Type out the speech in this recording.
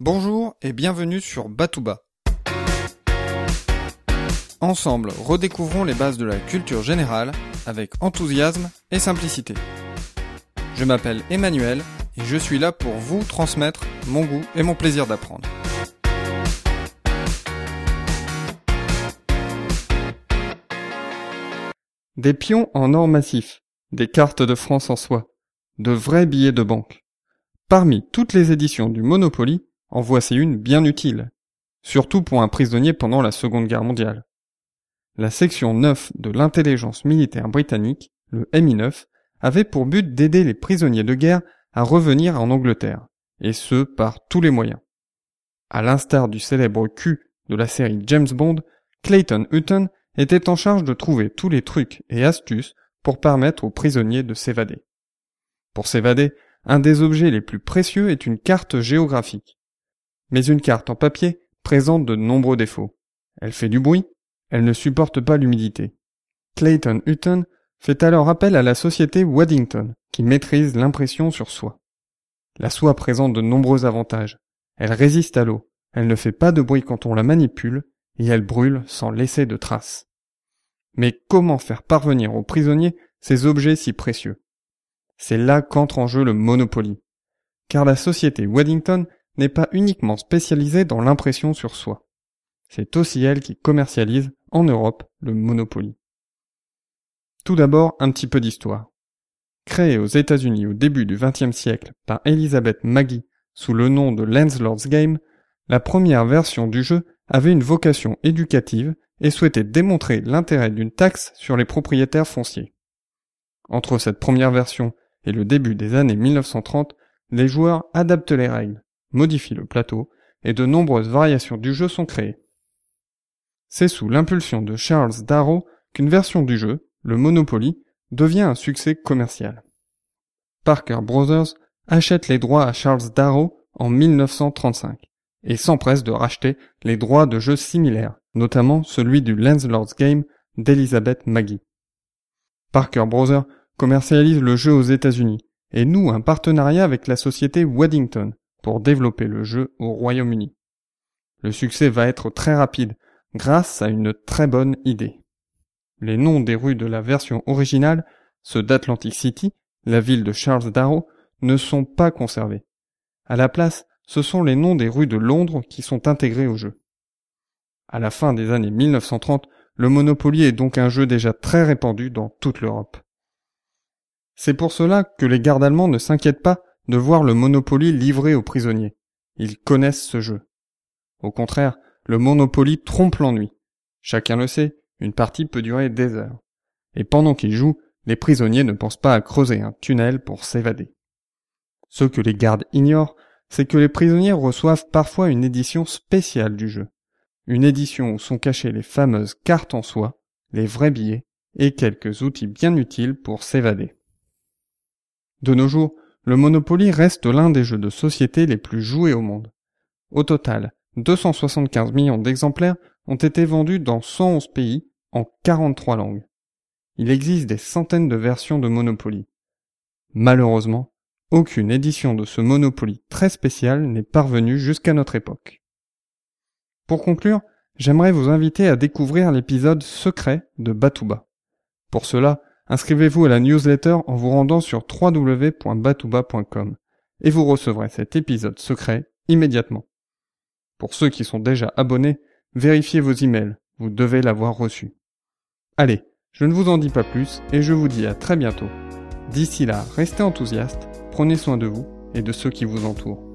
Bonjour et bienvenue sur Batouba. Ensemble, redécouvrons les bases de la culture générale avec enthousiasme et simplicité. Je m'appelle Emmanuel et je suis là pour vous transmettre mon goût et mon plaisir d'apprendre. Des pions en or massif, des cartes de France en soie, de vrais billets de banque. Parmi toutes les éditions du Monopoly, en voici une bien utile, surtout pour un prisonnier pendant la Seconde Guerre mondiale. La section 9 de l'intelligence militaire britannique, le MI9, avait pour but d'aider les prisonniers de guerre à revenir en Angleterre, et ce par tous les moyens. À l'instar du célèbre Q de la série James Bond, Clayton Hutton était en charge de trouver tous les trucs et astuces pour permettre aux prisonniers de s'évader. Pour s'évader, un des objets les plus précieux est une carte géographique. Mais une carte en papier présente de nombreux défauts. Elle fait du bruit, elle ne supporte pas l'humidité. Clayton Hutton fait alors appel à la société Waddington, qui maîtrise l'impression sur soie. La soie présente de nombreux avantages. Elle résiste à l'eau, elle ne fait pas de bruit quand on la manipule, et elle brûle sans laisser de traces. Mais comment faire parvenir aux prisonniers ces objets si précieux? C'est là qu'entre en jeu le Monopoly. Car la société Waddington n'est pas uniquement spécialisée dans l'impression sur soie. C'est aussi elle qui commercialise, en Europe, le Monopoly. Tout d'abord, un petit peu d'histoire. Créée aux États-Unis au début du XXe siècle par Elizabeth Maggie sous le nom de Landlord's Game, la première version du jeu avait une vocation éducative et souhaitait démontrer l'intérêt d'une taxe sur les propriétaires fonciers. Entre cette première version et le début des années 1930, les joueurs adaptent les règles, modifient le plateau, et de nombreuses variations du jeu sont créées. C'est sous l'impulsion de Charles Darrow qu'une version du jeu, le Monopoly, devient un succès commercial. Parker Brothers achète les droits à Charles Darrow en 1935 et s'empresse de racheter les droits de jeux similaires, notamment celui du Landlord's Game d'Elizabeth Maggie. Parker Brothers commercialise le jeu aux États-Unis et noue un partenariat avec la société Waddington pour développer le jeu au Royaume-Uni. Le succès va être très rapide grâce à une très bonne idée. Les noms des rues de la version originale, ceux d'Atlantic City, la ville de Charles Darrow, ne sont pas conservés. À la place, ce sont les noms des rues de Londres qui sont intégrés au jeu. À la fin des années 1930, le Monopoly est donc un jeu déjà très répandu dans toute l'Europe. C'est pour cela que les gardes allemands ne s'inquiètent pas de voir le Monopoly livré aux prisonniers. Ils connaissent ce jeu. Au contraire, le Monopoly trompe l'ennui. Chacun le sait, une partie peut durer des heures. Et pendant qu'ils jouent, les prisonniers ne pensent pas à creuser un tunnel pour s'évader. Ce que les gardes ignorent, c'est que les prisonniers reçoivent parfois une édition spéciale du jeu. Une édition où sont cachées les fameuses cartes en soie, les vrais billets et quelques outils bien utiles pour s'évader. De nos jours, le Monopoly reste l'un des jeux de société les plus joués au monde. Au total, 275 millions d'exemplaires ont été vendus dans 111 pays en 43 langues. Il existe des centaines de versions de Monopoly. Malheureusement, aucune édition de ce Monopoly très spécial n'est parvenue jusqu'à notre époque. Pour conclure, j'aimerais vous inviter à découvrir l'épisode secret de Batouba. Pour cela, inscrivez-vous à la newsletter en vous rendant sur www.batouba.com et vous recevrez cet épisode secret immédiatement. Pour ceux qui sont déjà abonnés, vérifiez vos emails, vous devez l'avoir reçu. Allez, je ne vous en dis pas plus et je vous dis à très bientôt. D'ici là, restez enthousiastes, prenez soin de vous et de ceux qui vous entourent.